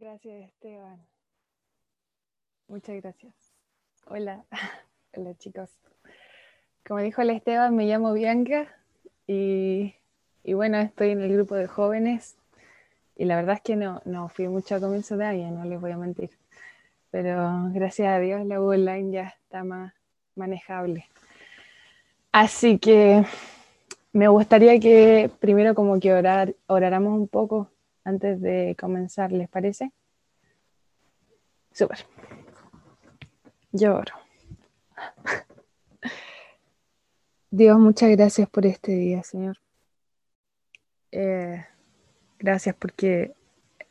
Gracias, Esteban. Muchas gracias. Hola, hola chicos. Como dijo el Esteban, me llamo Bianca y, bueno, estoy en el grupo de jóvenes y la verdad es que no, no fui mucho a comienzo de año, no les voy a mentir. Pero gracias a Dios la U online ya está más manejable. Así que me gustaría que primero como que orar, oráramos un poco antes de comenzar, ¿les parece? Súper. Yo oro. Dios, muchas gracias por este día, Señor. Eh, gracias porque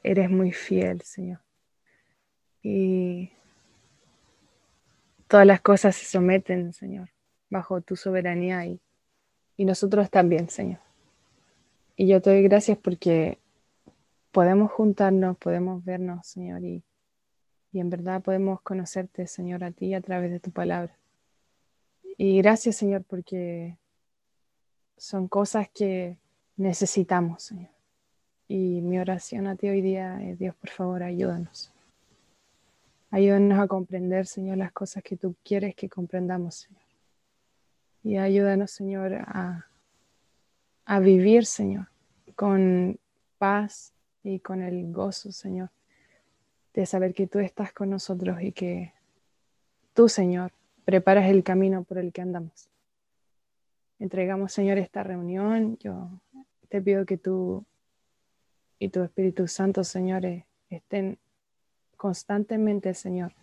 eres muy fiel, Señor. Y todas las cosas se someten, Señor, bajo tu soberanía y, y nosotros también, Señor. Y yo te doy gracias porque podemos juntarnos, podemos vernos, Señor, y y en verdad podemos conocerte, Señor, a ti a través de tu palabra. Y gracias, Señor, porque son cosas que necesitamos, Señor. Y mi oración a ti hoy día es, Dios, por favor, ayúdanos. Ayúdanos a comprender, Señor, las cosas que tú quieres que comprendamos, Señor. Y ayúdanos, Señor, a, a vivir, Señor, con paz y con el gozo, Señor, de saber que tú estás con nosotros y que tú, Señor, preparas el camino por el que andamos. Entregamos, Señor, esta reunión. Yo te pido que tú y tu Espíritu Santo, Señor, estén constantemente, Señor,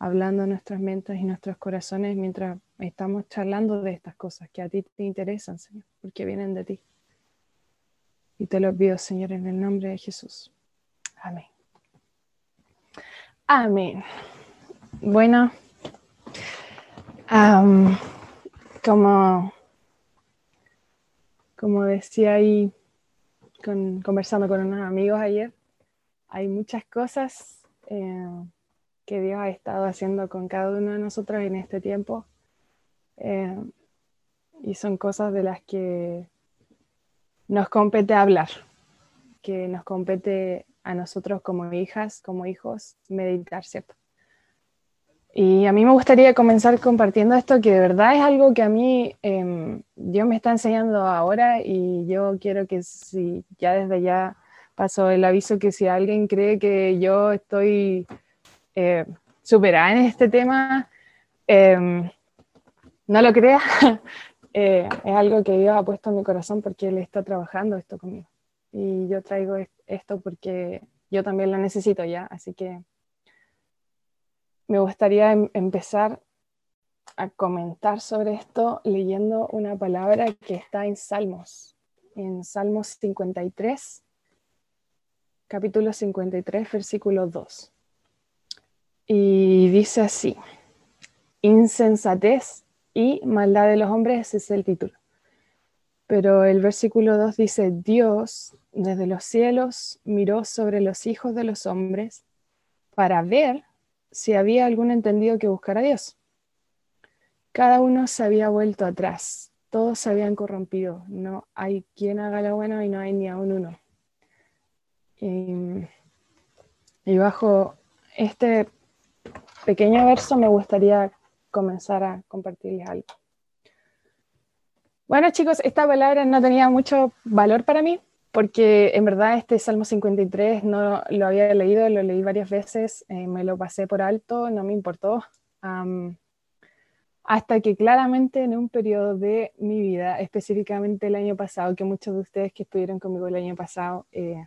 hablando nuestras mentes y nuestros corazones mientras estamos charlando de estas cosas que a ti te interesan, Señor, porque vienen de ti. Y te lo pido, Señor, en el nombre de Jesús. Amén. Amén. Bueno, como, como decía ahí, conversando con unos amigos ayer, hay muchas cosas eh, que Dios ha estado haciendo con cada uno de nosotros en este tiempo. Eh, y son cosas de las que nos compete hablar, que nos compete a nosotros como hijas, como hijos, meditar, ¿cierto? Y a mí me gustaría comenzar compartiendo esto, que de verdad es algo que a mí em, Dios me está enseñando ahora y yo quiero que si ya desde ya pasó el aviso que si alguien cree que yo estoy eh, superada en este tema, em, no lo crea, eh, es algo que Dios ha puesto en mi corazón porque Él está trabajando esto conmigo. Y yo traigo esto porque yo también lo necesito ya, así que me gustaría em, empezar a comentar sobre esto leyendo una palabra que está en Salmos, en Salmos 53, capítulo 53, versículo 2. Y dice así, insensatez y maldad de los hombres es el título. Pero el versículo 2 dice, Dios desde los cielos miró sobre los hijos de los hombres para ver si había algún entendido que buscara a Dios. Cada uno se había vuelto atrás, todos se habían corrompido, no hay quien haga lo bueno y no hay ni aún uno. Y, y bajo este pequeño verso me gustaría comenzar a compartirles algo. Bueno, chicos, esta palabra no tenía mucho valor para mí, porque en verdad este Salmo 53 no lo había leído, lo leí varias veces, eh, me lo pasé por alto, no me importó, hasta que claramente en un periodo de mi vida, específicamente el año pasado, que muchos de ustedes que estuvieron conmigo el año pasado eh,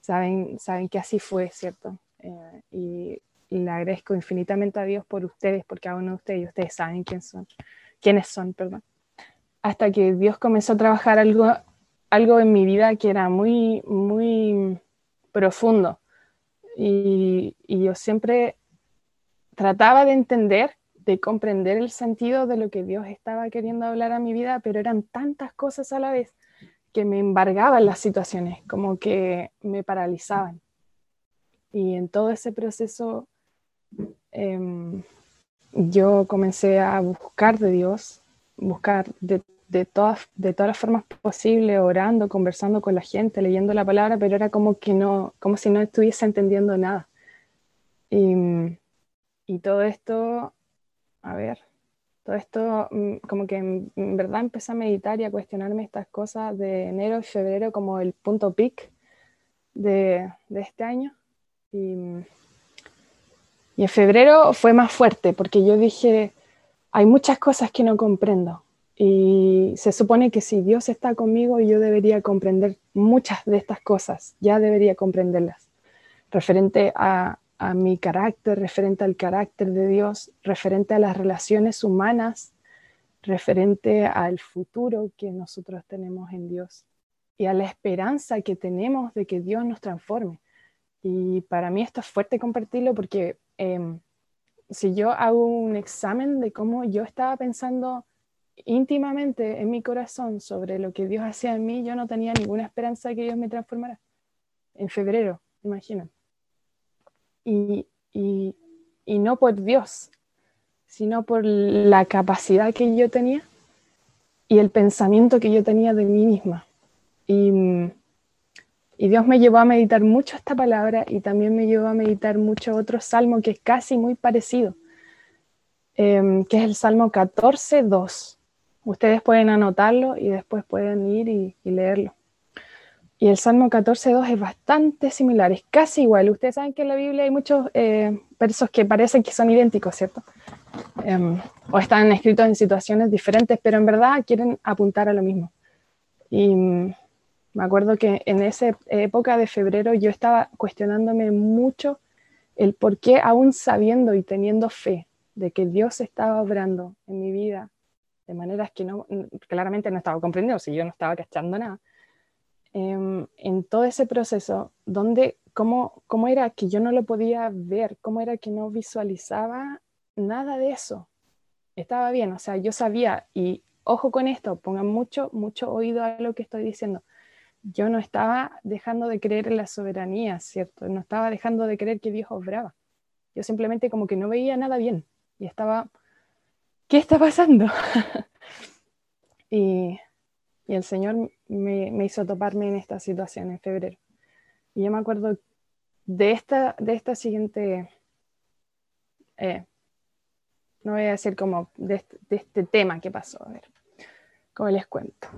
saben, saben que así fue, ¿cierto? Eh, y, le agradezco infinitamente a Dios por ustedes, por cada uno de ustedes, y ustedes saben quién son, quiénes son, perdón hasta que Dios comenzó a trabajar algo, algo en mi vida que era muy, muy profundo. Y, yo siempre trataba de entender, de comprender el sentido de lo que Dios estaba queriendo hablar a mi vida, pero eran tantas cosas a la vez que me embargaban las situaciones, como que me paralizaban. Y en todo ese proceso em, yo comencé a buscar de Dios, buscar de todas, de todas las formas posibles, orando, conversando con la gente, leyendo la palabra, pero era como que no, como si no estuviese entendiendo nada. Y, todo esto, a ver, todo esto mm, como que en, verdad empecé a meditar y a cuestionarme estas cosas de enero y febrero como el punto peak de, de este año. Y, y en febrero fue más fuerte porque yo dije, hay muchas cosas que no comprendo. Y se supone que si Dios está conmigo, yo debería comprender muchas de estas cosas, ya debería comprenderlas, referente a, a mi carácter, referente al carácter de Dios, referente a las relaciones humanas, referente al futuro que nosotros tenemos en Dios y a la esperanza que tenemos de que Dios nos transforme. Y para mí esto es fuerte compartirlo porque em, si yo hago un examen de cómo yo estaba pensando íntimamente en mi corazón sobre lo que Dios hacía en mí, yo no tenía ninguna esperanza de que Dios me transformara. En febrero, imaginen. Y, y, y no por Dios, sino por la capacidad que yo tenía y el pensamiento que yo tenía de mí misma. Y, y Dios me llevó a meditar mucho esta palabra y también me llevó a meditar mucho otro salmo que es casi muy parecido, em, que es el Salmo 14, 2. Ustedes pueden anotarlo y después pueden ir y, leerlo. Y el Salmo 14, 2 es bastante similar, es casi igual. Ustedes saben que en la Biblia hay muchos eh, versos que parecen que son idénticos, ¿cierto? Em, o están escritos en situaciones diferentes, pero en verdad quieren apuntar a lo mismo. Y me acuerdo que en esa época de febrero yo estaba cuestionándome mucho el por qué, aún sabiendo y teniendo fe de que Dios estaba obrando en mi vida de maneras que no, claramente no estaba comprendiendo, si yo no estaba cachando nada, em, en todo ese proceso, donde, cómo, cómo era que yo no lo podía ver, cómo era que no visualizaba nada de eso. Estaba bien, o sea, yo sabía, y ojo con esto, pongan mucho, mucho oído a lo que estoy diciendo yo no estaba dejando de creer en la soberanía, ¿cierto? No estaba dejando de creer que Dios obraba. Yo simplemente como que no veía nada bien y estaba, ¿qué está pasando? y, el Señor me, hizo toparme en esta situación en febrero. Y yo me acuerdo de esta, de esta siguiente, eh, no voy a decir como de este, de este tema que pasó, a ver, como les cuento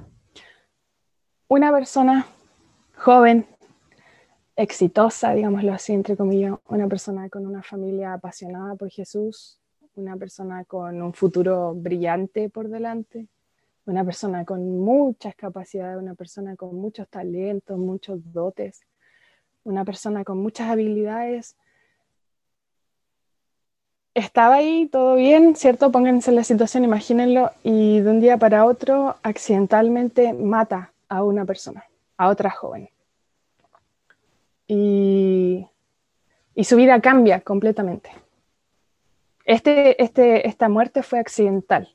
una persona joven, exitosa, digámoslo así, entre comillas, una persona con una familia apasionada por Jesús, una persona con un futuro brillante por delante, una persona con muchas capacidades, una persona con muchos talentos, muchos dotes, una persona con muchas habilidades. Estaba ahí, todo bien, ¿cierto? Pónganse la situación, imagínenlo, y de un día para otro accidentalmente mata a una persona, a otra joven. Y, su vida cambia completamente. Este, este, esta muerte fue accidental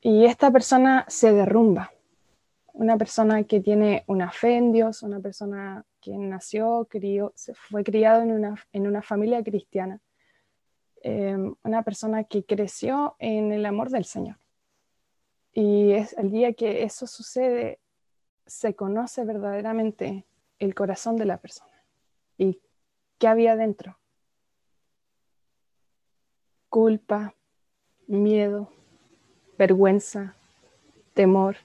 y esta persona se derrumba. Una persona que tiene una fe en Dios, una persona que nació, crió, fue criado en una, en una familia cristiana, em, una persona que creció en el amor del Señor. Y es el día que eso sucede, se conoce verdaderamente el corazón de la persona y qué había dentro. Culpa, miedo, vergüenza, temor,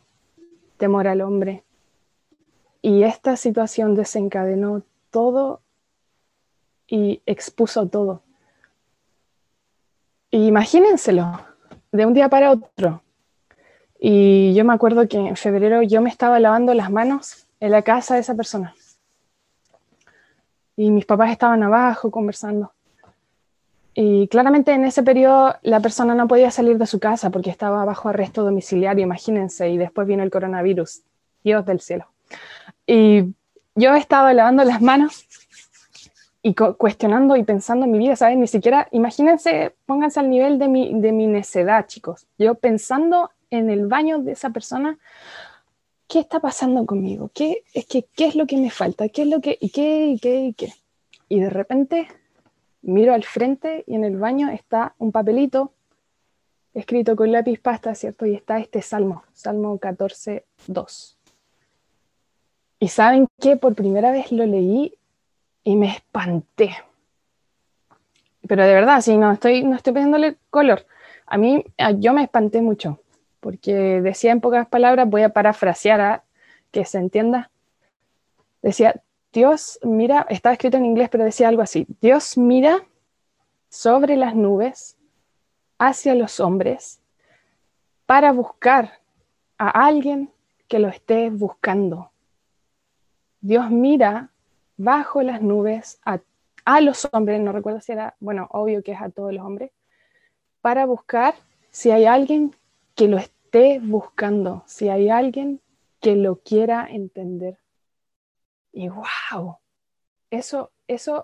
temor al hombre. Y esta situación desencadenó todo y expuso todo. imagínenselo, de un día para otro, y yo me acuerdo que en febrero yo me estaba lavando las manos en la casa de esa persona. Y mis papás estaban abajo conversando. Y claramente en ese periodo la persona no podía salir de su casa porque estaba bajo arresto domiciliario, imagínense, y después vino el coronavirus. Dios del cielo. Y yo estaba lavando las manos y cuestionando y pensando en mi vida, ¿saben? Ni siquiera, imagínense, pónganse al nivel de mi, de mi necedad, chicos. Yo pensando en el baño de esa persona, ¿qué está pasando conmigo? ¿Qué es, que, ¿qué es lo que me falta? ¿Qué es lo que, y qué, y qué, y qué? Y de repente miro al frente y en el baño está un papelito escrito con lápiz pasta, ¿cierto? Y está este salmo, Salmo 14, 2. Y saben que por primera vez lo leí y me espanté. pero de verdad, sí, no estoy, no estoy poniéndole color. A mí, yo me espanté mucho, porque decía en pocas palabras, voy a parafrasear a que se entienda. Decía, Dios mira, estaba escrito en inglés, pero decía algo así, Dios mira sobre las nubes hacia los hombres para buscar a alguien que lo esté buscando. Dios mira bajo las nubes a, los hombres, no recuerdo si era, bueno, obvio que es a todos los hombres, para buscar si hay alguien que lo esté buscando, si hay alguien que lo quiera entender. Y wow, eso, eso,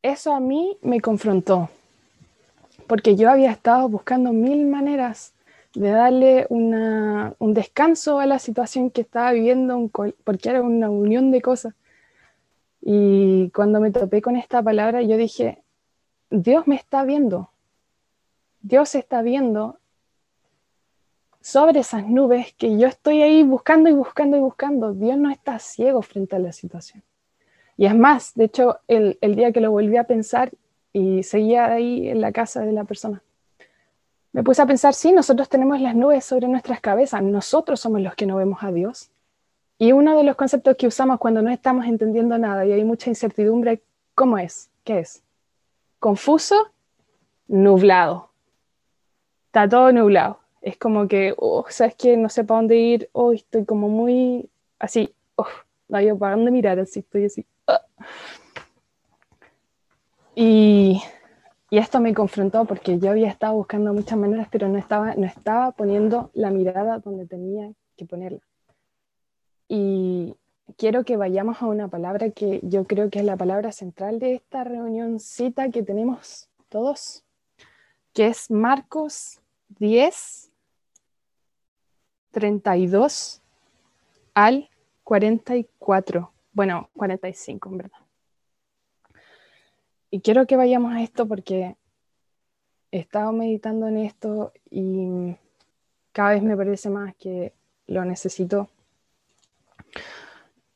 eso a mí me confrontó, porque yo había estado buscando mil maneras de darle un descanso a la situación que estaba viviendo, porque era una unión de cosas. Y cuando me topé con esta palabra, yo dije, Dios me está viendo, Dios está viendo sobre esas nubes que yo estoy ahí buscando y buscando y buscando. Dios no está ciego frente a la situación. Y es más, de hecho, el, día que lo volví a pensar y seguía ahí en la casa de la persona, me puse a pensar, sí, nosotros tenemos las nubes sobre nuestras cabezas, nosotros somos los que no vemos a Dios. Y uno de los conceptos que usamos cuando no estamos entendiendo nada y hay mucha incertidumbre, ¿cómo es? ¿Qué es? Confuso, nublado. Está todo nublado. Es como que, oh, ¿sabes qué? No sé para dónde ir. Oh, estoy como muy así. Oh, no hay para dónde mirar, así estoy así. Ah. Y y esto me confrontó porque yo había estado buscando muchas maneras, pero no estaba, no estaba poniendo la mirada donde tenía que ponerla. Y quiero que vayamos a una palabra que yo creo que es la palabra central de esta reunioncita que tenemos todos, que es Marcos 10, 32 al 44. Bueno, 45 en verdad. Y quiero que vayamos a esto porque he estado meditando en esto y cada vez me parece más que lo necesito.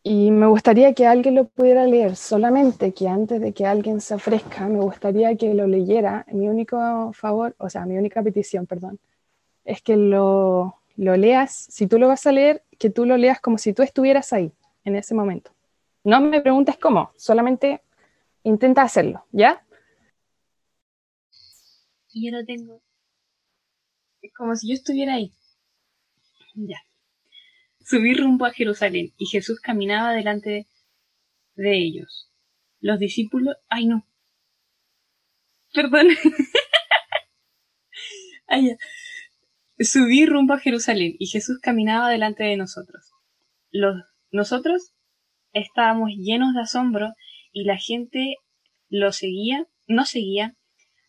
Y me gustaría que alguien lo pudiera leer, solamente que antes de que alguien se ofrezca, me gustaría que lo leyera. Mi único favor, o sea, mi única petición, perdón, es que lo, lo leas, si tú lo vas a leer, que tú lo leas como si tú estuvieras ahí, en ese momento. No me preguntes cómo, solamente Intenta hacerlo, ¿ya? Yo lo tengo. Como si yo estuviera ahí. Ya. Subí rumbo a Jerusalén y Jesús caminaba delante de ellos. Los discípulos... Ay, no. Perdón. Ay, ya. Subí rumbo a Jerusalén y Jesús caminaba delante de nosotros. Los, nosotros estábamos llenos de asombro y la gente lo seguía, no seguía,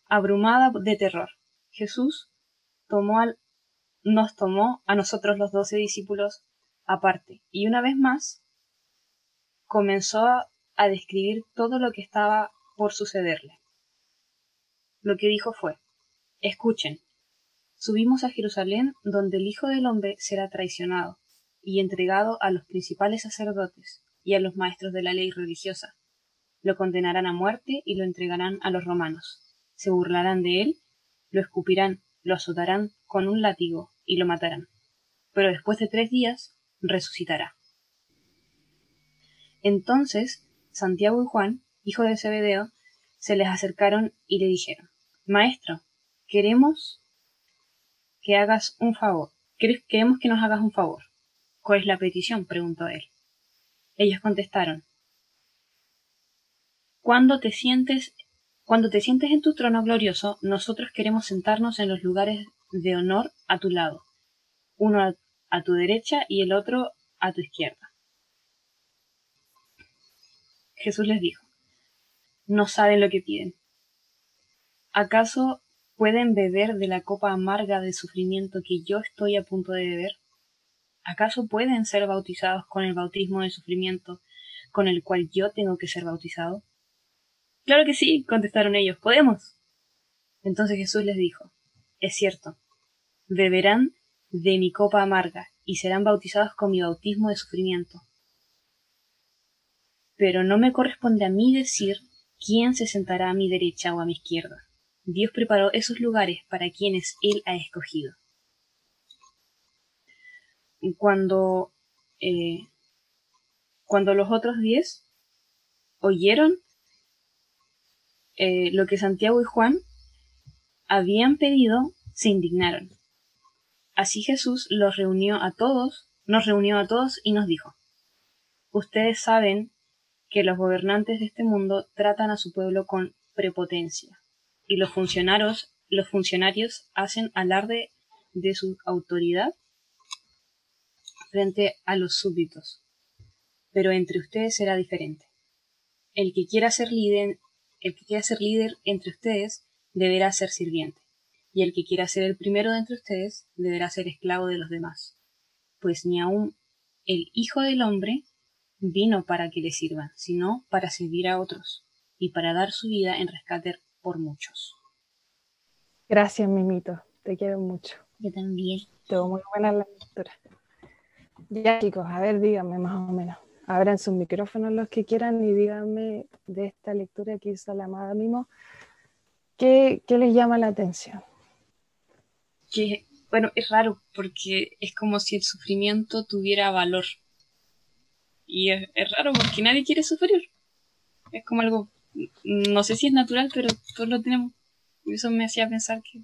abrumada de terror. Jesús tomó al, nos tomó a nosotros los doce discípulos aparte y una vez más comenzó a describir todo lo que estaba por sucederle. Lo que dijo fue, escuchen, subimos a Jerusalén donde el Hijo del Hombre será traicionado y entregado a los principales sacerdotes y a los maestros de la ley religiosa lo condenarán a muerte y lo entregarán a los romanos. Se burlarán de él, lo escupirán, lo azotarán con un látigo y lo matarán. Pero después de tres días resucitará. Entonces Santiago y Juan, hijo de Zebedeo, se les acercaron y le dijeron, Maestro, queremos que hagas un favor. Queremos que nos hagas un favor. ¿Cuál es la petición? preguntó él. Ellos contestaron, cuando te sientes cuando te sientes en tu trono glorioso, nosotros queremos sentarnos en los lugares de honor a tu lado, uno a, tu derecha y el otro a tu izquierda. Jesús les dijo, no saben lo que piden. ¿Acaso pueden beber de la copa amarga de sufrimiento que yo estoy a punto de beber? ¿Acaso pueden ser bautizados con el bautismo de sufrimiento con el cual yo tengo que ser bautizado? Claro que sí, contestaron ellos, podemos. Entonces Jesús les dijo, es cierto, beberán de mi copa amarga y serán bautizados con mi bautismo de sufrimiento. Pero no me corresponde a mí decir ¿quién se sentará a mi derecha o a mi izquierda? Dios preparó esos lugares para quienes Él ha escogido. Cuando, eh, cuando los otros diez oyeron eh, lo que Santiago y Juan habían pedido, se indignaron. Así Jesús los reunió a todos, nos reunió a todos y nos dijo, Ustedes saben que los gobernantes de este mundo tratan a su pueblo con prepotencia, y los funcionarios, los funcionarios hacen alarde de su autoridad frente a los súbditos. Pero entre ustedes será diferente. El que quiera ser líder, el que quiera ser líder entre ustedes deberá ser sirviente, y el que quiera ser el primero de entre ustedes deberá ser esclavo de los demás, pues ni aun el Hijo del Hombre vino para que le sirvan, sino para servir a otros y para dar su vida en rescate por muchos. Gracias, Mimito. Te quiero mucho. Yo también. Tengo muy buena la lectura. Ya, chicos, a ver, díganme más o menos. Abran sus micrófonos los que quieran y díganme de esta lectura que hizo la amada Mimo, ¿qué, qué les llama la atención? Que, bueno, es raro porque es como si el sufrimiento tuviera valor. Y es, raro porque nadie quiere sufrir. Es como algo, no sé si es natural, pero todos lo tenemos. Eso me hacía pensar que,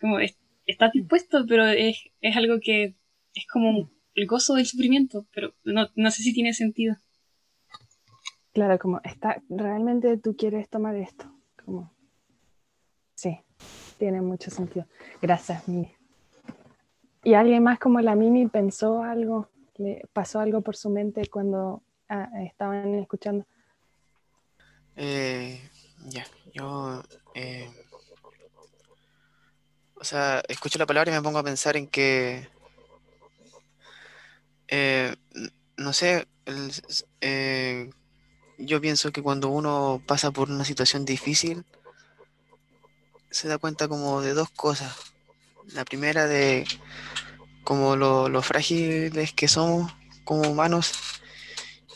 como, estás dispuesto, pero es, es algo que es como el gozo del sufrimiento, pero no, no sé si tiene sentido. Claro, como está, realmente tú quieres tomar esto. Como, sí, tiene mucho sentido. Gracias, Mimi. ¿Y alguien más como la Mimi pensó algo ¿Le pasó algo por su mente cuando ah, estaban escuchando? Eh, ya, yo... Eh, o sea, escucho la palabra y me pongo a pensar en que... Eh, no sé, yo pienso que cuando uno pasa por una situación difícil, se da cuenta como de dos cosas. La primera de como lo, frágiles que somos como humanos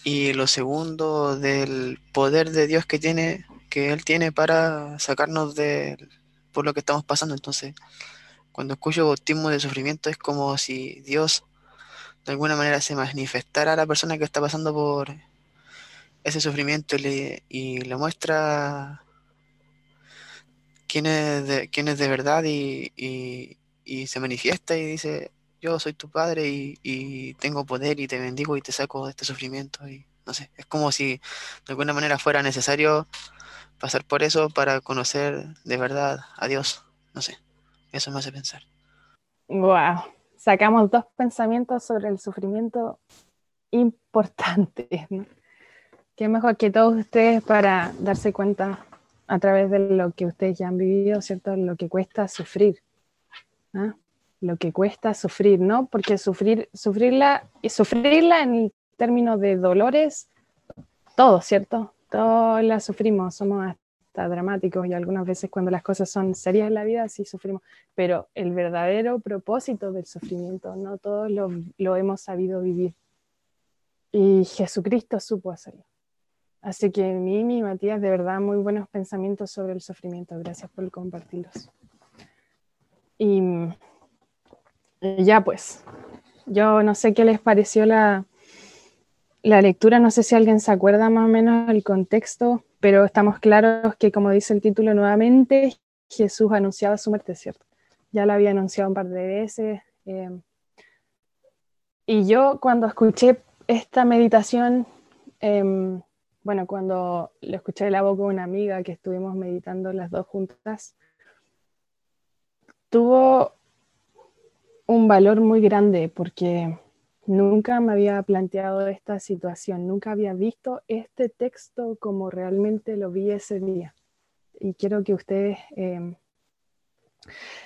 y lo segundo del poder de Dios que tiene que él tiene para sacarnos de por lo que estamos pasando. Entonces cuando escucho bautismo de sufrimiento es como si Dios de alguna manera se manifestara a la persona que está pasando por ese sufrimiento y le, y le muestra quién es de, quién es de verdad y, y se manifiesta y dice yo soy tu padre y, tengo poder y te bendigo y te saco de este sufrimiento. Y no sé, es como si de alguna manera fuera necesario pasar por eso para conocer de verdad a Dios. No sé, eso me hace pensar. Wow, sacamos dos pensamientos sobre el sufrimiento importantes. Qué mejor que todos ustedes para darse cuenta a través de lo que ustedes ya han vivido, ¿cierto? Lo que cuesta sufrir. ¿ah? Lo que cuesta sufrir, ¿no? Porque sufrir, sufrirla, sufrirla en términos de dolores, todos, ¿cierto? Todos la sufrimos, somos hasta dramáticos y algunas veces cuando las cosas son serias en la vida sí sufrimos, pero el verdadero propósito del sufrimiento, no todos lo, lo hemos sabido vivir. Y Jesucristo supo hacerlo. Así que Mimi y Matías, de verdad, muy buenos pensamientos sobre el sufrimiento. Gracias por compartirlos. Y ya pues, yo no sé qué les pareció la, la lectura, no sé si alguien se acuerda más o menos del contexto, pero estamos claros que como dice el título nuevamente, Jesús anunciaba su muerte, ¿cierto? Ya lo había anunciado un par de veces. Eh, y yo cuando escuché esta meditación, em, bueno, cuando lo escuché de la boca de una amiga que estuvimos meditando las dos juntas, tuvo un valor muy grande porque nunca me había planteado esta situación, nunca había visto este texto como realmente lo vi ese día. Y quiero que ustedes em,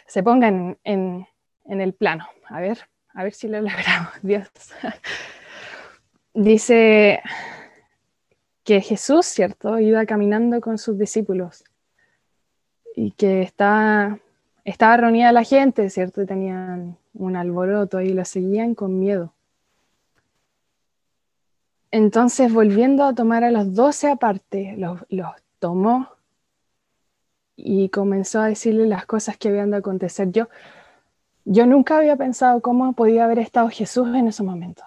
se pongan en, en, el plano. A ver, a ver si lo logramos. Dios. Dice que Jesús, ¿cierto? Iba caminando con sus discípulos y que estaba, estaba reunida la gente, ¿cierto? Tenían un alboroto y lo seguían con miedo. Entonces, volviendo a tomar a los doce aparte, los, tomó y comenzó a decirle las cosas que habían de acontecer. Yo, yo nunca había pensado cómo podía haber estado Jesús en ese momento.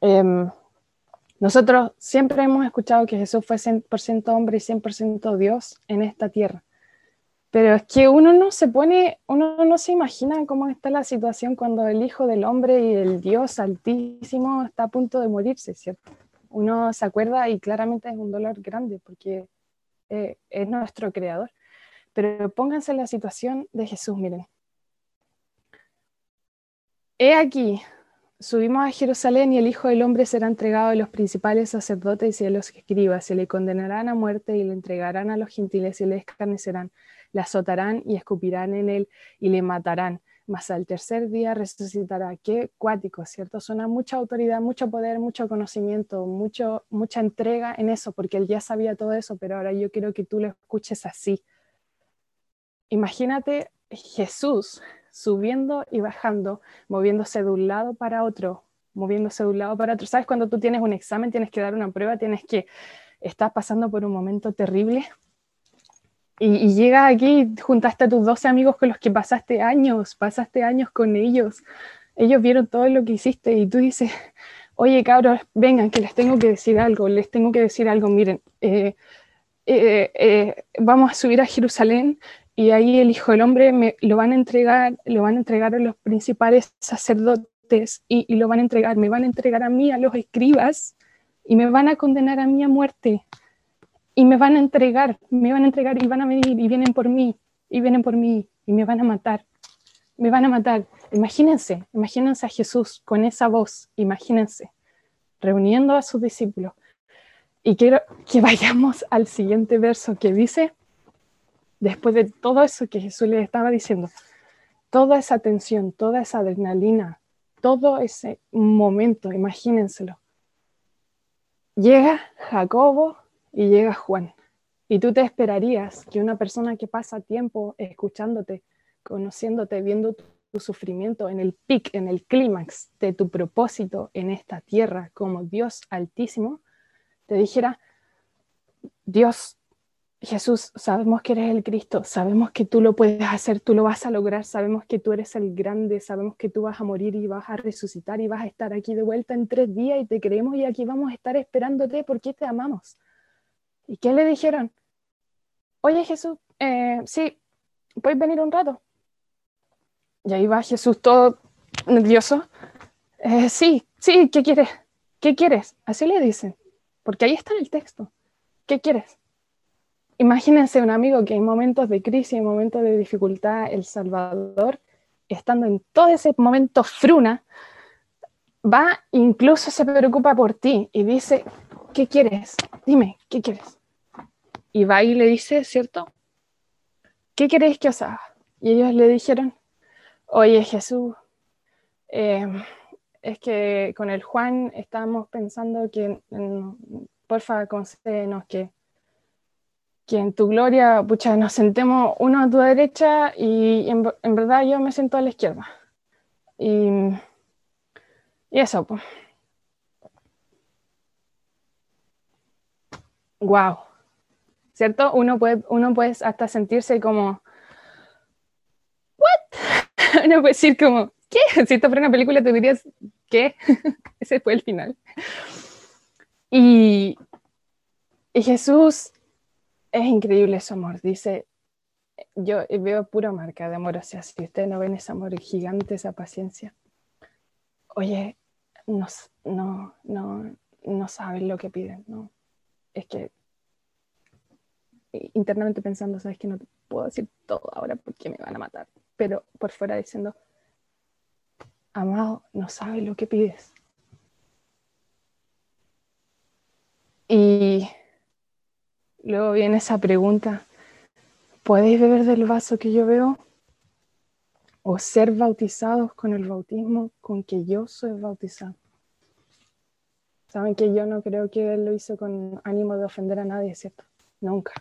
Em, nosotros siempre hemos escuchado que Jesús fue 100% hombre y 100% Dios en esta tierra. Pero es que uno no se pone, uno no se imagina cómo está la situación cuando el Hijo del Hombre y el Dios Altísimo está a punto de morirse, ¿cierto? Uno se acuerda y claramente es un dolor grande porque eh, es nuestro creador. Pero pónganse en la situación de Jesús, miren. He aquí, subimos a Jerusalén y el Hijo del Hombre será entregado a los principales sacerdotes y a los escribas, y le condenarán a muerte y le entregarán a los gentiles y le escarnecerán, le azotarán y escupirán en él y le matarán. Mas al tercer día resucitará. Qué cuático, ¿cierto? Suena mucha autoridad, mucho poder, mucho conocimiento, mucho, mucha entrega en eso, porque él ya sabía todo eso, pero ahora yo quiero que tú lo escuches así Imagínate Jesús subiendo y bajando, moviéndose de un lado para otro, moviéndose de un lado para otro. ¿Sabes? Cuando tú tienes un examen, tienes que dar una prueba, tienes que, estás pasando por un momento terrible y, y llegas aquí, juntaste a tus 12 amigos con los que pasaste años, pasaste años con ellos. Ellos vieron todo lo que hiciste y tú dices, oye cabros, vengan, que les tengo que decir algo, les tengo que decir algo, miren, eh, eh, eh, vamos a subir a Jerusalén, y ahí el Hijo del Hombre me, lo van a entregar, lo van a entregar a los principales sacerdotes y, lo van a entregar, me van a entregar a mí, a los escribas, y me van a condenar a mí a muerte. Y me van a entregar, me van a entregar y van a venir y vienen por mí, y vienen por mí, y me van a matar. Me van a matar. Imagínense, imagínense a Jesús con esa voz, imagínense, reuniendo a sus discípulos. Y quiero que vayamos al siguiente verso que dice, después de todo eso que Jesús le estaba diciendo, toda esa tensión, toda esa adrenalina, todo ese momento, imagínenselo. Llega Jacobo y llega Juan. Y tú te esperarías que una persona que pasa tiempo escuchándote, conociéndote, viendo tu, sufrimiento en el pic, en el clímax de tu propósito en esta tierra como Dios altísimo, te dijera, Dios Jesús, sabemos que eres el Cristo, sabemos que tú lo puedes hacer, tú lo vas a lograr, sabemos que tú eres el grande, sabemos que tú vas a morir y vas a resucitar y vas a estar aquí de vuelta en tres días y te creemos y aquí vamos a estar esperándote porque te amamos. ¿Y qué le dijeron? Oye Jesús, eh, sí, ¿puedes venir un rato? Y ahí va Jesús todo nervioso. Eh, sí, sí, ¿qué quieres? ¿Qué quieres? Así le dicen, porque ahí está en el texto. ¿Qué quieres? Imagínense un amigo que en momentos de crisis, en momentos de dificultad, El Salvador, estando en todo ese momento fruna, va, incluso se preocupa por ti y dice, ¿qué quieres? Dime, ¿qué quieres? Y va y le dice, ¿cierto? ¿Qué queréis que os haga? Y ellos le dijeron, oye Jesús, eh, es que con el Juan estábamos pensando que, mm, porfa, concédenos que que en tu gloria, pucha, nos sentemos uno a tu derecha y en, verdad yo me siento a la izquierda. Y, eso, pues. Wow. ¿Cierto? Uno puede, uno puede hasta sentirse como, ¿what? Uno puede decir como, ¿qué? Si esto fuera una película, te dirías, ¿qué? Ese fue el final. Y, y Jesús es increíble su amor. Dice, yo veo pura marca de amor. O sea, si ustedes no ven ese amor gigante, esa paciencia, oye, no, no, no, no saben lo que piden. No. Es que internamente pensando, sabes que no te puedo decir todo ahora porque me van a matar. Pero por fuera diciendo, amado, no sabes lo que pides. Y Luego viene esa pregunta, ¿podéis beber del vaso que yo veo? ¿O ser bautizados con el bautismo con que yo soy bautizado? Saben que yo no creo que él lo hizo con ánimo de ofender a nadie, ¿cierto? Nunca.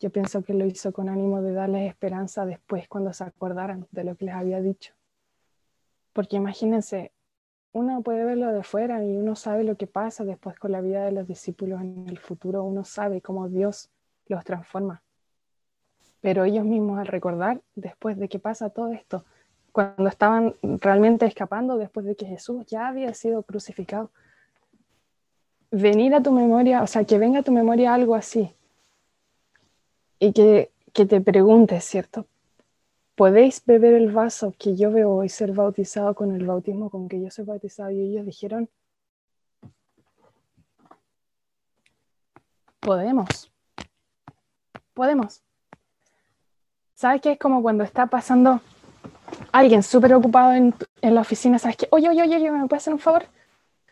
Yo pienso que lo hizo con ánimo de darles esperanza después cuando se acordaran de lo que les había dicho. Porque imagínense, uno puede verlo de fuera y uno sabe lo que pasa después con la vida de los discípulos en el futuro, uno sabe cómo Dios los transforma. Pero ellos mismos al recordar, después de que pasa todo esto, cuando estaban realmente escapando, después de que Jesús ya había sido crucificado, venir a tu memoria, o sea, que venga a tu memoria algo así y que, que te preguntes, ¿cierto? ¿Podéis beber el vaso que yo veo y ser bautizado con el bautismo con que yo soy bautizado? Y ellos dijeron, podemos, podemos. ¿Sabes qué? Es como cuando está pasando alguien súper ocupado en, en, la oficina, ¿sabes qué? Oye, oye, oye, ¿me puedes hacer un favor?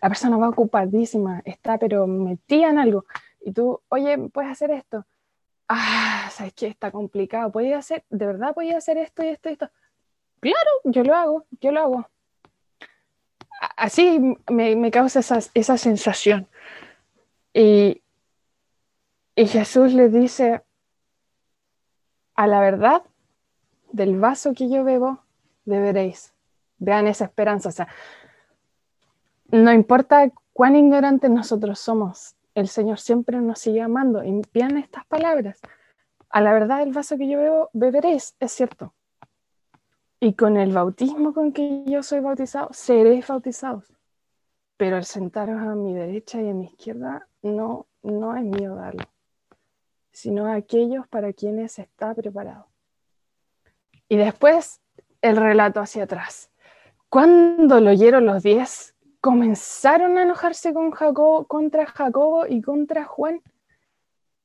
La persona va ocupadísima, está pero metida en algo. Y tú, oye, ¿puedes hacer esto? Ah, ¿sabes qué? Está complicado. ¿Podía hacer, de verdad podía hacer esto y esto y esto? Claro, yo lo hago, yo lo hago. Así me, me causa esa, esa sensación. Y, y Jesús le dice, a la verdad, del vaso que yo bebo, beberéis. Vean esa esperanza. O sea, no importa cuán ignorantes nosotros somos, el Señor siempre nos sigue amando. Y estas palabras. A la verdad, el vaso que yo bebo, beberéis, es cierto. Y con el bautismo con que yo soy bautizado, seréis bautizados. Pero el sentaros a mi derecha y a mi izquierda no, no es mío darlo, sino a aquellos para quienes está preparado. Y después el relato hacia atrás. Cuando lo oyeron los diez, comenzaron a enojarse con Jacobo, contra Jacobo y contra Juan.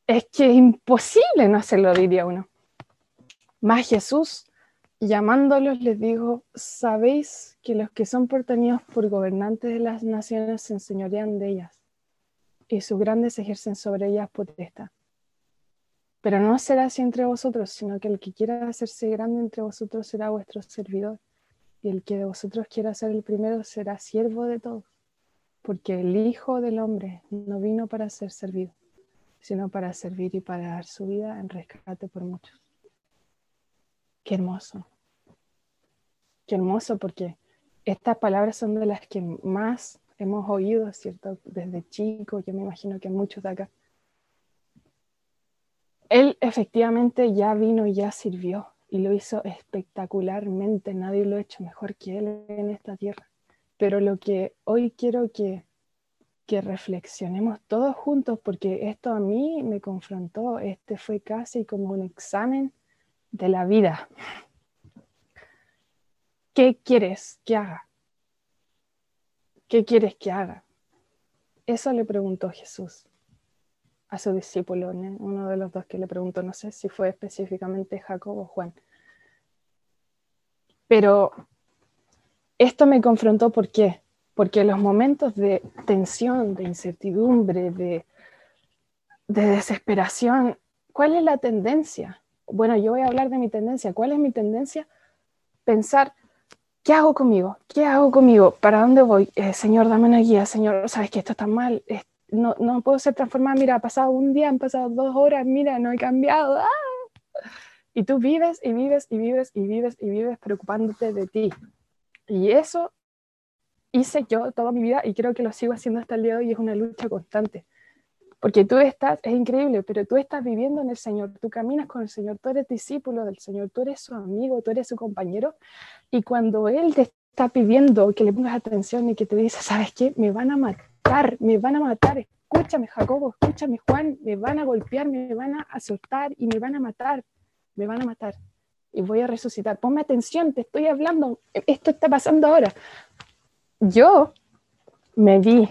Es que es imposible no hacerlo, diría uno. Más Jesús, llamándolos, les dijo, sabéis que los que son pertenidos por gobernantes de las naciones se enseñorean de ellas, y sus grandes ejercen sobre ellas potestad. Pero no será así entre vosotros, sino que el que quiera hacerse grande entre vosotros será vuestro servidor y el que de vosotros quiera ser el primero será siervo de todos, porque el Hijo del Hombre no vino para ser servido, sino para servir y para dar su vida en rescate por muchos. Qué hermoso, qué hermoso, porque estas palabras son de las que más hemos oído, ¿cierto? Desde chico, yo me imagino que muchos de acá. Él efectivamente ya vino y ya sirvió, y lo hizo espectacularmente. Nadie lo ha hecho mejor que él en esta tierra. Pero lo que hoy quiero que, que reflexionemos todos juntos, porque esto a mí me confrontó, este fue casi como un examen de la vida. ¿Qué quieres que haga? ¿Qué quieres que haga? Eso le preguntó Jesús a su discípulo, uno de los dos que le preguntó, no sé si fue específicamente Jacob o Juan. Pero esto me confrontó, ¿por qué? Porque los momentos de tensión, de incertidumbre, de, de desesperación, ¿cuál es la tendencia? Bueno, yo voy a hablar de mi tendencia. ¿Cuál es mi tendencia? Pensar, ¿qué hago conmigo? ¿Qué hago conmigo? ¿Para dónde voy? Eh, señor, dame una guía. Señor, sabes que esto está mal no, no puedo ser transformada, mira, ha pasado un día, han pasado dos horas, mira, no he cambiado. ¡ah! Y tú vives y vives y vives y vives y vives preocupándote de ti. Y eso hice yo toda mi vida y creo que lo sigo haciendo hasta el día de hoy y es una lucha constante. Porque tú estás, es increíble, pero tú estás viviendo en el Señor, tú caminas con el Señor, tú eres discípulo del Señor, tú eres su amigo, tú eres su compañero. Y cuando Él te está pidiendo que le pongas atención y que te dice, ¿sabes qué? Me van a matar me van a matar. Escúchame, Jacobo, escúchame, Juan, me van a golpear, me van a azotar y me van a matar, me van a matar. Y voy a resucitar. Ponme atención, te estoy hablando, esto está pasando ahora. Yo me vi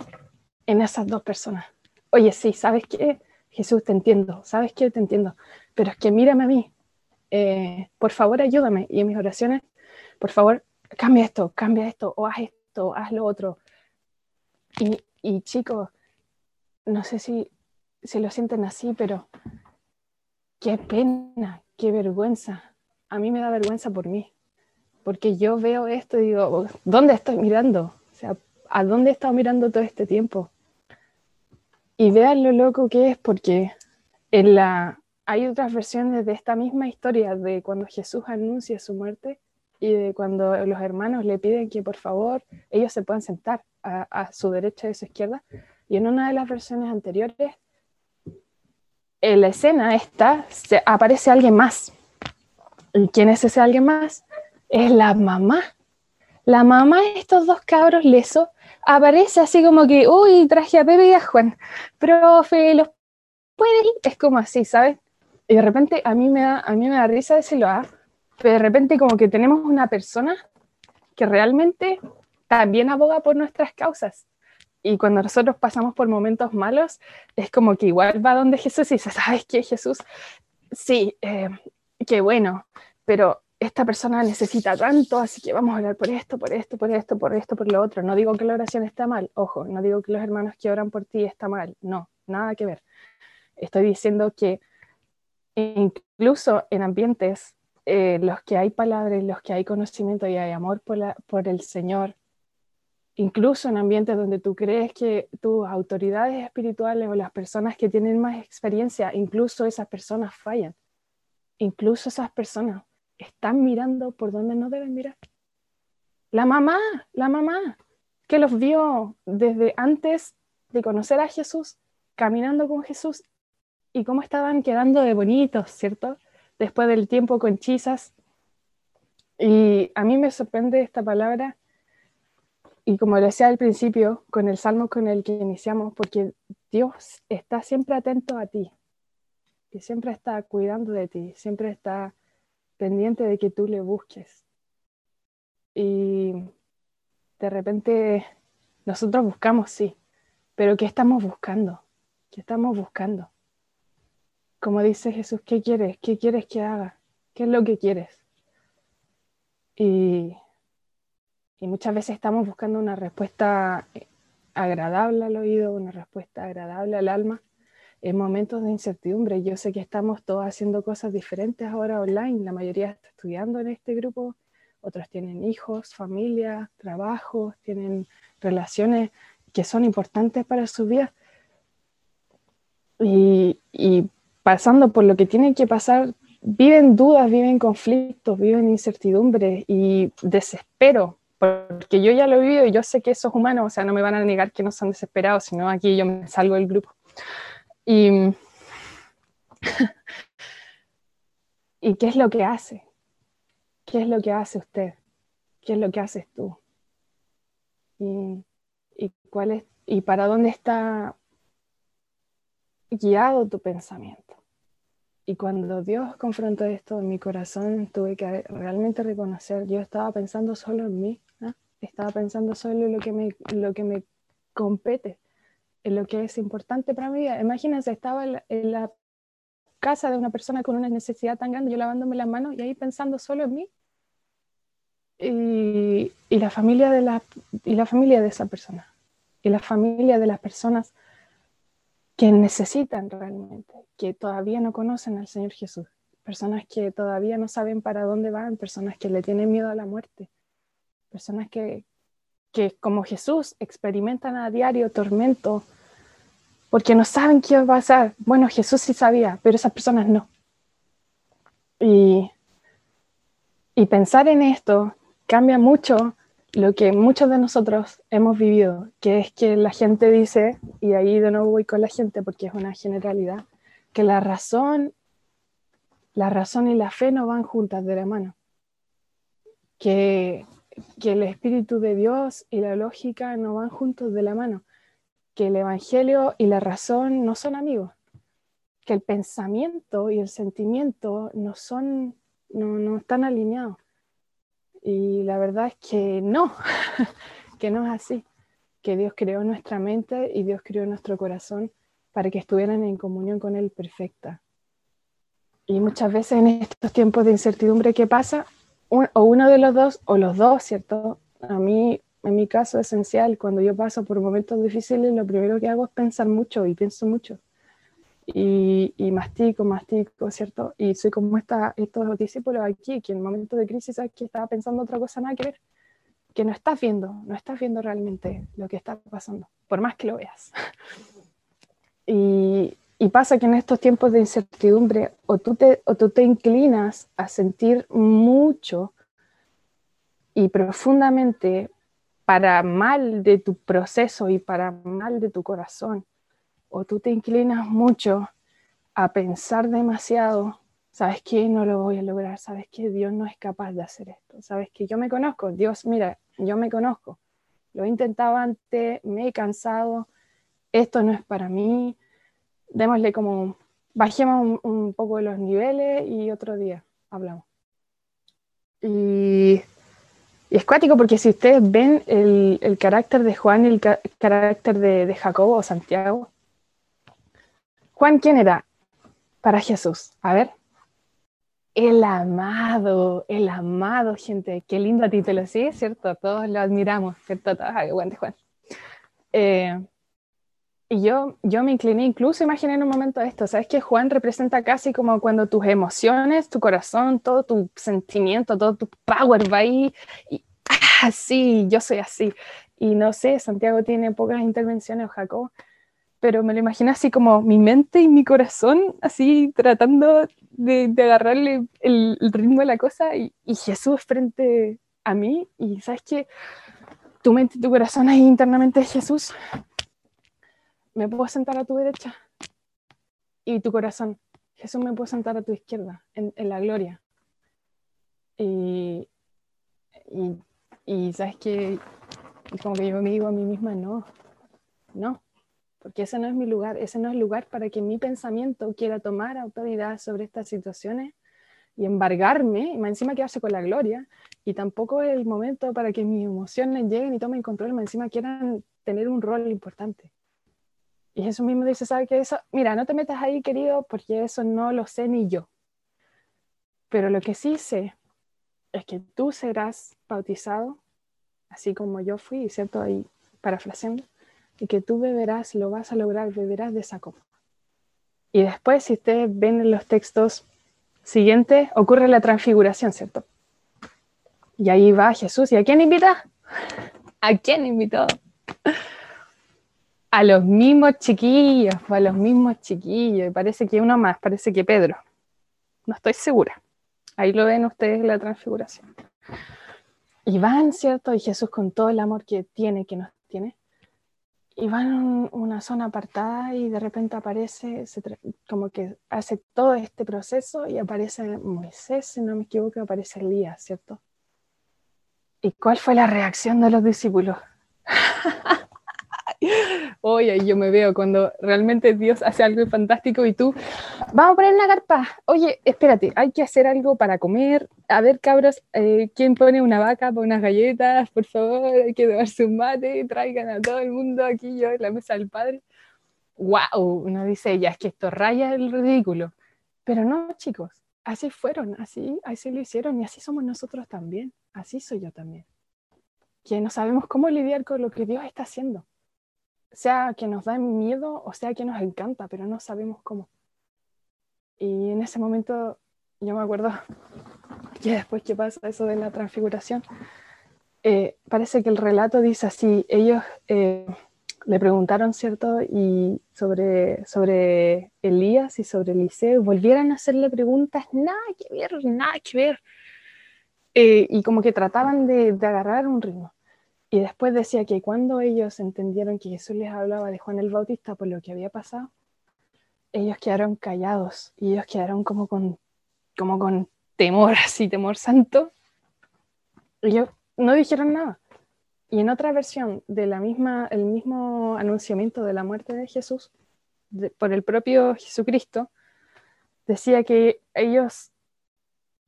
en esas dos personas. Oye, sí, ¿sabes qué? Jesús, te entiendo, ¿sabes qué? Te entiendo. Pero es que mírame a mí. Eh, por favor, ayúdame. Y en mis oraciones, por favor, cambia esto, cambia esto, o haz esto, haz lo otro. Y, y chicos, no sé si, si lo sienten así, pero qué pena, qué vergüenza. A mí me da vergüenza por mí, porque yo veo esto y digo, ¿dónde estoy mirando? O sea, ¿a dónde he estado mirando todo este tiempo? Y vean lo loco que es, porque en la, hay otras versiones de esta misma historia de cuando Jesús anuncia su muerte, y de cuando los hermanos le piden que por favor ellos se puedan sentar a, su derecha y a su izquierda. Y en una de las versiones anteriores, en la escena esta, aparece alguien más. ¿Y quién es ese alguien más? Es la mamá. La mamá de estos dos cabros lesos aparece así como que, uy, traje a Pepe y a Juan. Profe, ¿los puede ir? Es como así, ¿sabes? Y de repente a mí me da, a mí me da risa decirlo, ¿ah? Pero de repente como que tenemos una persona que realmente también aboga por nuestras causas. Y cuando nosotros pasamos por momentos malos, es como que igual va donde Jesús y dice, ¿sabes qué, Jesús? Sí, eh, qué bueno, pero esta persona necesita tanto, así que vamos a orar por esto, por esto, por esto, por esto, por lo otro. No digo que la oración está mal, ojo, no digo que los hermanos que oran por ti está mal, no, nada que ver. Estoy diciendo que incluso en ambientes eh, los que hay palabras, los que hay conocimiento y hay amor por, por el Señor, incluso en ambientes donde tú crees que tus autoridades espirituales o las personas que tienen más experiencia, incluso esas personas fallan. Incluso esas personas están mirando por donde no deben mirar. La mamá, la mamá, que los vio desde antes de conocer a Jesús, caminando con Jesús y cómo estaban quedando de bonitos, ¿cierto? Después del tiempo con chisas. Y a mí me sorprende esta palabra, y como decía al principio, con el salmo con el que iniciamos, porque Dios está siempre atento a ti, y siempre está cuidando de ti, siempre está pendiente de que tú le busques. Y de repente nosotros buscamos, sí, pero ¿qué estamos buscando? ¿Qué estamos buscando? Como dice Jesús, ¿qué quieres? ¿Qué quieres que haga? ¿Qué es lo que quieres? Y, muchas veces estamos buscando una respuesta agradable al oído, una respuesta agradable al alma en momentos de incertidumbre. Yo sé que estamos todos haciendo cosas diferentes ahora online. La mayoría está estudiando en este grupo, otros tienen hijos, familia, trabajos, tienen relaciones que son importantes para su vida. Y, y pasando por lo que tienen que pasar, viven dudas, viven conflictos, viven incertidumbre y desespero, porque yo ya lo he vivido y yo sé que esos humanos, o sea, no me van a negar que no son desesperados, sino aquí yo me salgo del grupo. Y, ¿Y qué es lo que hace? ¿Qué es lo que hace usted? ¿Qué es lo que haces tú? ¿Y, y cuál es, y para dónde está guiado tu pensamiento. Y cuando Dios confrontó esto en mi corazón, tuve que realmente reconocer, yo estaba pensando solo en mí, estaba pensando solo en lo que, me, lo que me compete, en lo que es importante para mi vida. Imagínense, estaba en la, casa de una persona con una necesidad tan grande, yo lavándome las manos y ahí pensando solo en mí. Y, y, la familia de la, y la familia de esa persona, y la familia de las personas que necesitan realmente, que todavía no conocen al Señor Jesús, personas que todavía no saben para dónde van, personas que le tienen miedo a la muerte, personas que, que como Jesús experimentan a diario tormento porque no saben qué va a pasar. Bueno, Jesús sí sabía, pero esas personas no. Y, y pensar en esto cambia mucho lo que muchos de nosotros hemos vivido, que es que la gente dice, y ahí de nuevo voy con la gente porque es una generalidad, que la razón, la razón y la fe no van juntas de la mano, que, que el Espíritu de Dios y la lógica no van juntos de la mano, que el Evangelio y la razón no son amigos, que el pensamiento y el sentimiento no son, no, no están alineados y la verdad es que no, que no es así, que Dios creó nuestra mente y Dios creó nuestro corazón para que estuvieran en comunión con Él perfecta. Y muchas veces en estos tiempos de incertidumbre, ¿qué pasa? o uno de los dos, o los dos, ¿cierto? A mí, en mi caso, esencial, cuando yo paso por momentos difíciles, lo primero que hago es pensar mucho y pienso mucho y, y, mastico, mastico, ¿cierto? Y soy como esta, estos discípulos aquí, que en el momento de crisis sabes que estaba pensando otra cosa nada que ver, que no estás viendo, no estás viendo realmente lo que está pasando, por más que lo veas. y, y, pasa que en estos tiempos de incertidumbre, o tú, te, o tú te inclinas a sentir mucho y profundamente para mal de tu proceso y para mal de tu corazón, o tú te inclinas mucho a pensar demasiado, sabes que no lo voy a lograr, sabes que Dios no es capaz de hacer esto, sabes que yo me conozco, Dios, mira, yo me conozco, lo he intentado antes, me he cansado, esto no es para mí, démosle como, bajemos un, poco de los niveles y otro día hablamos. Y, es cuático porque si ustedes ven el, carácter de Juan y el carácter de, de Jacobo o Santiago, Juan, ¿quién era? Para Jesús. A ver. El amado, el amado, gente. Qué lindo título, ¿sí? ¿Cierto? Todos lo admiramos, ¿cierto? Ay, Juan. Eh, y yo, yo me incliné, incluso imaginé en un momento esto, ¿sabes? Que Juan representa casi como cuando tus emociones, tu corazón, todo tu sentimiento, todo tu power va ahí y, ah, sí, yo soy así. Y no sé, Santiago tiene pocas intervenciones, Jacob, pero me lo imaginé así como mi mente y mi corazón, así tratando de, agarrarle el, ritmo de la cosa y, Jesús frente a mí. Y sabes que tu mente y tu corazón ahí internamente es Jesús. Me puedo sentar a tu derecha y tu corazón. Jesús me puedo sentar a tu izquierda en, en la gloria. Y, y, y sabes que como que yo me digo a mí misma, no, no, porque ese no es mi lugar, ese no es el lugar para que mi pensamiento quiera tomar autoridad sobre estas situaciones y embargarme, y más encima quedarse con la gloria, y tampoco es el momento para que mis emociones lleguen y tomen control, más encima quieran tener un rol importante. Y Jesús mismo dice, ¿sabe qué? Eso? Mira, no te metas ahí, querido, porque eso no lo sé ni yo. Pero lo que sí sé es que tú serás bautizado, así como yo fui, ¿cierto? Ahí parafraseando y que tú beberás, lo vas a lograr, beberás de esa copa. Y después, si ustedes ven en los textos siguientes, ocurre la transfiguración, ¿cierto? Y ahí va Jesús. ¿Y a quién invita? ¿A quién invitó? A los mismos chiquillos, a los mismos chiquillos. Y parece que uno más, parece que Pedro. No estoy segura. Ahí lo ven ustedes la transfiguración. Y van, ¿cierto? Y Jesús con todo el amor que tiene, que nos tiene, y van a una zona apartada y de repente aparece, como que hace todo este proceso y aparece Moisés, si no me equivoco, aparece Elías, ¿cierto? ¿Y cuál fue la reacción de los discípulos? Oye, yo me veo cuando realmente Dios hace algo fantástico y tú, vamos a poner una carpa. Oye, espérate, hay que hacer algo para comer. A ver, cabros, eh, ¿quién pone una vaca para unas galletas? Por favor, hay que llevarse un mate, traigan a todo el mundo aquí yo en la mesa del padre. ¡Wow! Uno dice, ya es que esto raya el ridículo. Pero no, chicos, así fueron, así, así lo hicieron y así somos nosotros también. Así soy yo también. Que no sabemos cómo lidiar con lo que Dios está haciendo sea que nos da miedo o sea que nos encanta, pero no sabemos cómo. Y en ese momento yo me acuerdo que después que pasa eso de la transfiguración, eh, parece que el relato dice así, ellos eh, le preguntaron, ¿cierto? Y sobre, sobre Elías y sobre Eliseo, volvieran a hacerle preguntas, nada que ver, nada que ver. Eh, y como que trataban de, de agarrar un ritmo. Y después decía que cuando ellos entendieron que Jesús les hablaba de Juan el Bautista por lo que había pasado, ellos quedaron callados y ellos quedaron como con, como con temor, así, temor santo. Ellos no dijeron nada. Y en otra versión de la misma, el mismo anunciamiento de la muerte de Jesús por el propio Jesucristo, decía que ellos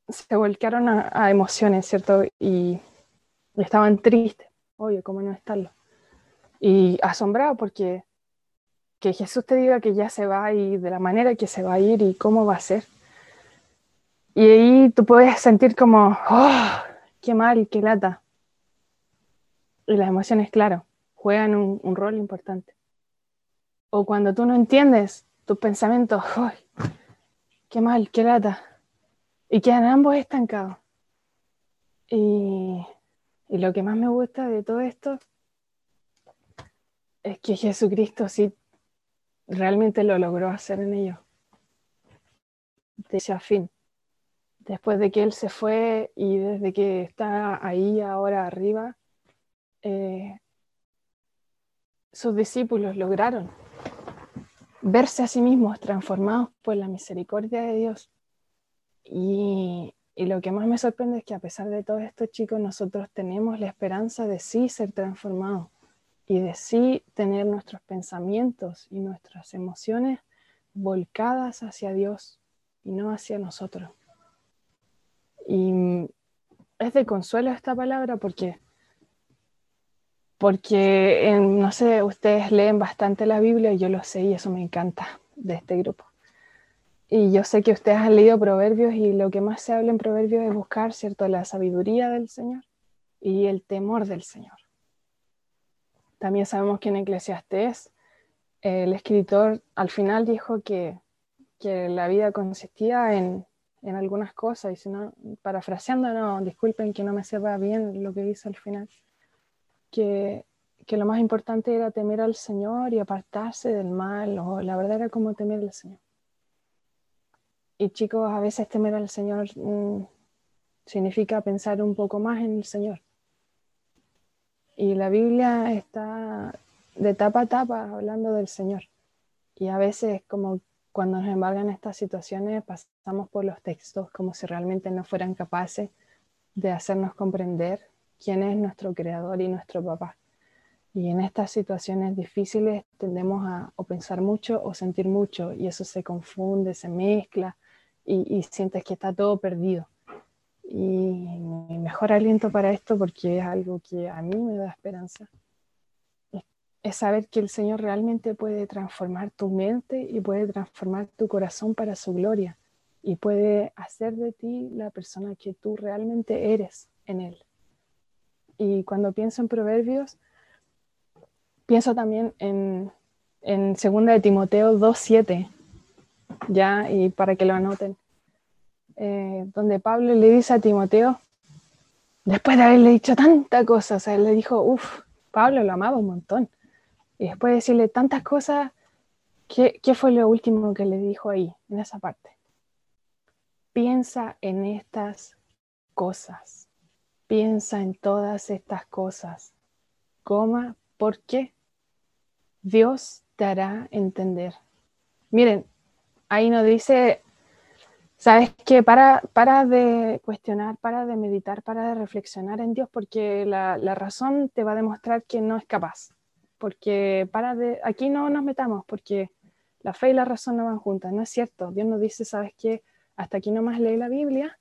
se volcaron a, emociones, ¿cierto? y estaban tristes Oye, ¿cómo no estarlo? Y asombrado porque que Jesús te diga que ya se va y de la manera que se va a ir y cómo va a ser. Y ahí tú puedes sentir como, oh, qué mal, qué lata. Y las emociones, claro, juegan un, rol importante. O cuando tú no entiendes tus pensamientos, oh, qué mal, qué lata. Y quedan ambos estancados. Y y lo que más me gusta de todo esto es que Jesucristo sí realmente lo logró hacer en ellos. De ese fin. después de que Él se fue y desde que está ahí ahora arriba, eh, sus discípulos lograron verse a sí mismos transformados por la misericordia de Dios. Y, y, lo que más me sorprende es que a pesar de todo esto, chicos, nosotros tenemos la esperanza de sí ser transformados y de sí tener nuestros pensamientos y nuestras emociones volcadas hacia Dios y no hacia nosotros. Y es de consuelo esta palabra porque, porque no sé, ustedes leen bastante la Biblia y yo lo sé y eso me encanta de este grupo. Y yo sé que ustedes han leído Proverbios y lo que más se habla en Proverbios es buscar, ¿cierto?, la sabiduría del Señor y el temor del Señor. También sabemos que en Eclesiastés el escritor al final dijo que, que la vida consistía en, en, algunas cosas, y si no, parafraseando, no, disculpen que no me sepa bien lo que dice al final, que, que lo más importante era temer al Señor y apartarse del mal, o la verdad era como temer al Señor. Y chicos, a veces temer al Señor mm, significa pensar un poco más en el Señor. Y la Biblia está de tapa a tapa hablando del Señor. Y a veces como cuando nos embargan estas situaciones pasamos por los textos como si realmente no fueran capaces de hacernos comprender quién es nuestro creador y nuestro papá. Y en estas situaciones difíciles tendemos a o pensar mucho o sentir mucho y eso se confunde, se mezcla y, y sientes que está todo perdido. Y mi mejor aliento para esto, porque es algo que a mí me da esperanza, es saber que el Señor realmente puede transformar tu mente y puede transformar tu corazón para su gloria y puede hacer de ti la persona que tú realmente eres en Él. Y cuando pienso en Proverbios, pienso también en, en 2 de Timoteo 2.7, ya, y para que lo anoten, eh, donde Pablo le dice a Timoteo, después de haberle dicho tanta cosa, él le dijo, uff, Pablo lo amaba un montón y después de decirle tantas cosas, ¿qué, ¿qué fue lo último que le dijo ahí, en esa parte? Piensa en estas cosas. Piensa en todas estas cosas. Coma, ¿por qué? Dios te hará entender. Miren, ahí nos dice, ¿sabes qué? Para, para de cuestionar, para de meditar, para de reflexionar en Dios, porque la, razón te va a demostrar que no es capaz porque para de, aquí no nos metamos, porque la fe y la razón no van juntas, no es cierto. Dios nos dice, ¿sabes qué? Hasta aquí no más lee la Biblia,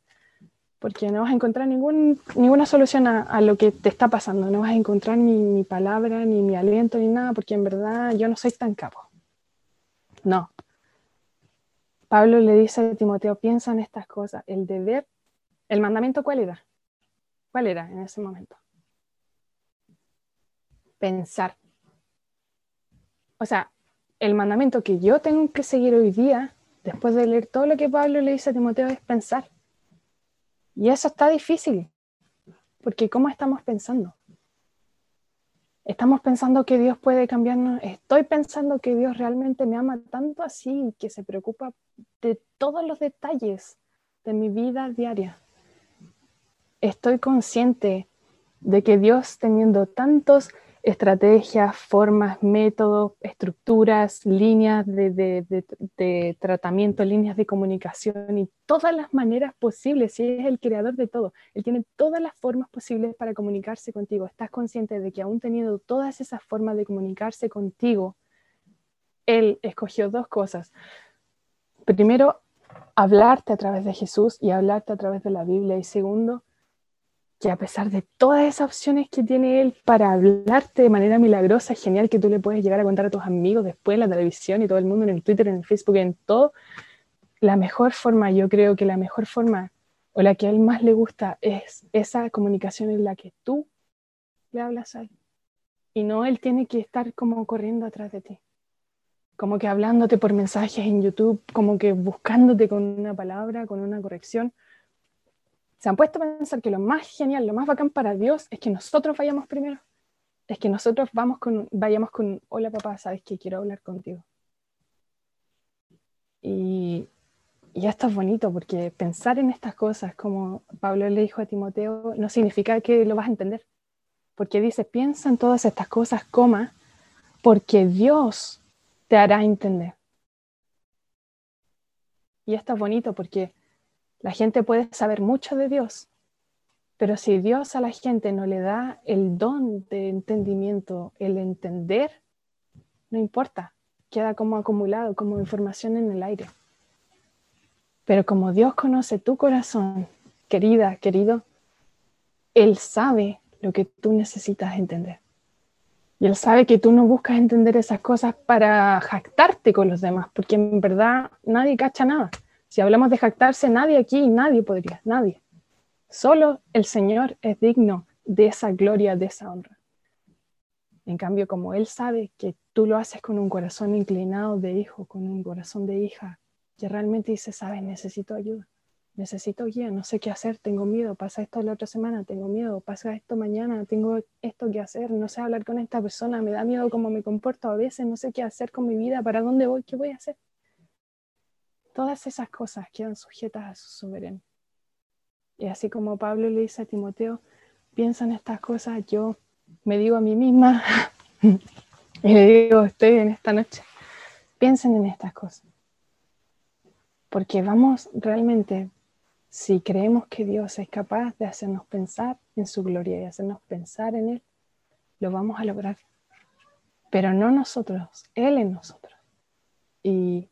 porque no vas a encontrar ninguna solución a, lo que te está pasando, no vas a encontrar ni mi palabra, ni mi aliento, ni nada, porque en verdad yo no soy tan capo. No. Pablo le dice a Timoteo, piensa en estas cosas, el deber, el mandamiento, ¿cuál era? ¿Cuál era en ese momento? Pensar o sea, el mandamiento que yo tengo que seguir hoy día, después de leer todo lo que Pablo le dice a Timoteo, es pensar. Y eso está difícil, porque ¿cómo estamos pensando? Estamos pensando que Dios puede cambiarnos. Estoy pensando que Dios realmente me ama tanto así, que se preocupa de todos los detalles de mi vida diaria. Estoy consciente de que Dios teniendo tantos estrategias, formas, métodos, estructuras, líneas de, tratamiento, líneas de comunicación y todas las maneras posibles. Si es el creador de todo, Él tiene todas las formas posibles para comunicarse contigo. Estás consciente de que aún teniendo todas esas formas de comunicarse contigo, Él escogió dos cosas. Primero, hablarte a través de Jesús y hablarte a través de la Biblia. Y segundo, que a pesar de todas esas opciones que tiene él para hablarte de manera milagrosa, genial, que tú le puedes llegar a contar a tus amigos después en la televisión y todo el mundo en el Twitter, en el Facebook, en todo, la mejor forma, yo creo que la mejor forma o la que a él más le gusta es esa comunicación en la que tú le hablas a él. Y no él tiene que estar como corriendo atrás de ti, como que hablándote por mensajes en YouTube, como que buscándote con una palabra, con una corrección se han puesto a pensar que lo más genial, lo más bacán para Dios es que nosotros vayamos primero. Es que nosotros vamos con, vayamos con, hola papá, sabes que quiero hablar contigo. Y, y esto es bonito porque pensar en estas cosas, como Pablo le dijo a Timoteo, no significa que lo vas a entender. Porque dice, piensa en todas estas cosas, coma, porque Dios te hará entender. Y esto es bonito porque la gente puede saber mucho de Dios, pero si Dios a la gente no le da el don de entendimiento, el entender, no importa, queda como acumulado, como información en el aire. Pero como Dios conoce tu corazón, querida, querido, Él sabe lo que tú necesitas entender. Y Él sabe que tú no buscas entender esas cosas para jactarte con los demás, porque en verdad nadie cacha nada. Si hablamos de jactarse, nadie aquí, nadie podría, nadie. Solo el Señor es digno de esa gloria, de esa honra. En cambio, como Él sabe que tú lo haces con un corazón inclinado de hijo, con un corazón de hija, que realmente dice, sabes, necesito ayuda, necesito guía, no sé qué hacer, tengo miedo, pasa esto la otra semana, tengo miedo, pasa esto mañana, tengo esto que hacer, no sé hablar con esta persona, me da miedo cómo me comporto a veces, no sé qué hacer con mi vida, para dónde voy, qué voy a hacer. Todas esas cosas quedan sujetas a su soberano. Y así como Pablo le dice a Timoteo, piensa en estas cosas, yo me digo a mí misma y le digo ustedes en esta noche, piensen en estas cosas. Porque vamos realmente, si creemos que Dios es capaz de hacernos pensar en su gloria y hacernos pensar en Él, lo vamos a lograr. Pero no nosotros, Él en nosotros. Y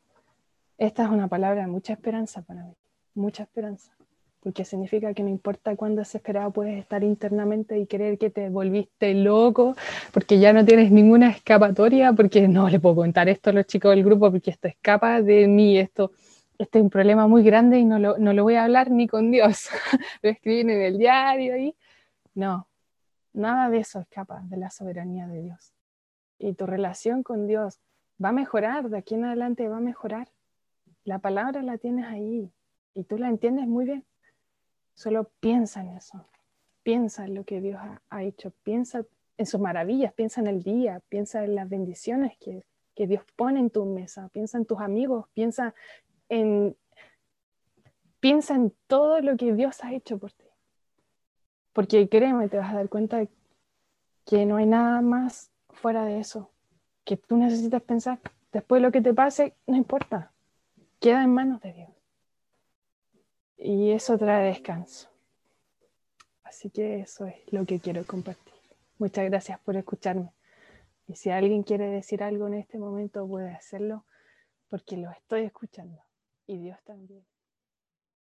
esta es una palabra de mucha esperanza para mí, mucha esperanza, porque significa que no importa cuán desesperado puedes estar internamente y creer que te volviste loco, porque ya no tienes ninguna escapatoria, porque no le puedo contar esto a los chicos del grupo, porque esto escapa de mí, esto este es un problema muy grande y no lo, no lo voy a hablar ni con Dios. lo escriben en el diario ahí. No, nada de eso escapa de la soberanía de Dios. Y tu relación con Dios va a mejorar, de aquí en adelante va a mejorar. La palabra la tienes ahí y tú la entiendes muy bien. Solo piensa en eso. Piensa en lo que Dios ha, ha hecho. Piensa en sus maravillas. Piensa en el día. Piensa en las bendiciones que, que Dios pone en tu mesa. Piensa en tus amigos. Piensa piensa en todo lo que Dios ha hecho por ti. Porque créeme, te vas a dar cuenta que no hay nada más fuera de eso que tú necesitas pensar. Después lo que te pase, no importa. Queda en manos de Dios. Y eso trae descanso. Así que eso es lo que quiero compartir. Muchas gracias por escucharme. Y si alguien quiere decir algo en este momento, puede hacerlo porque lo estoy escuchando y Dios también.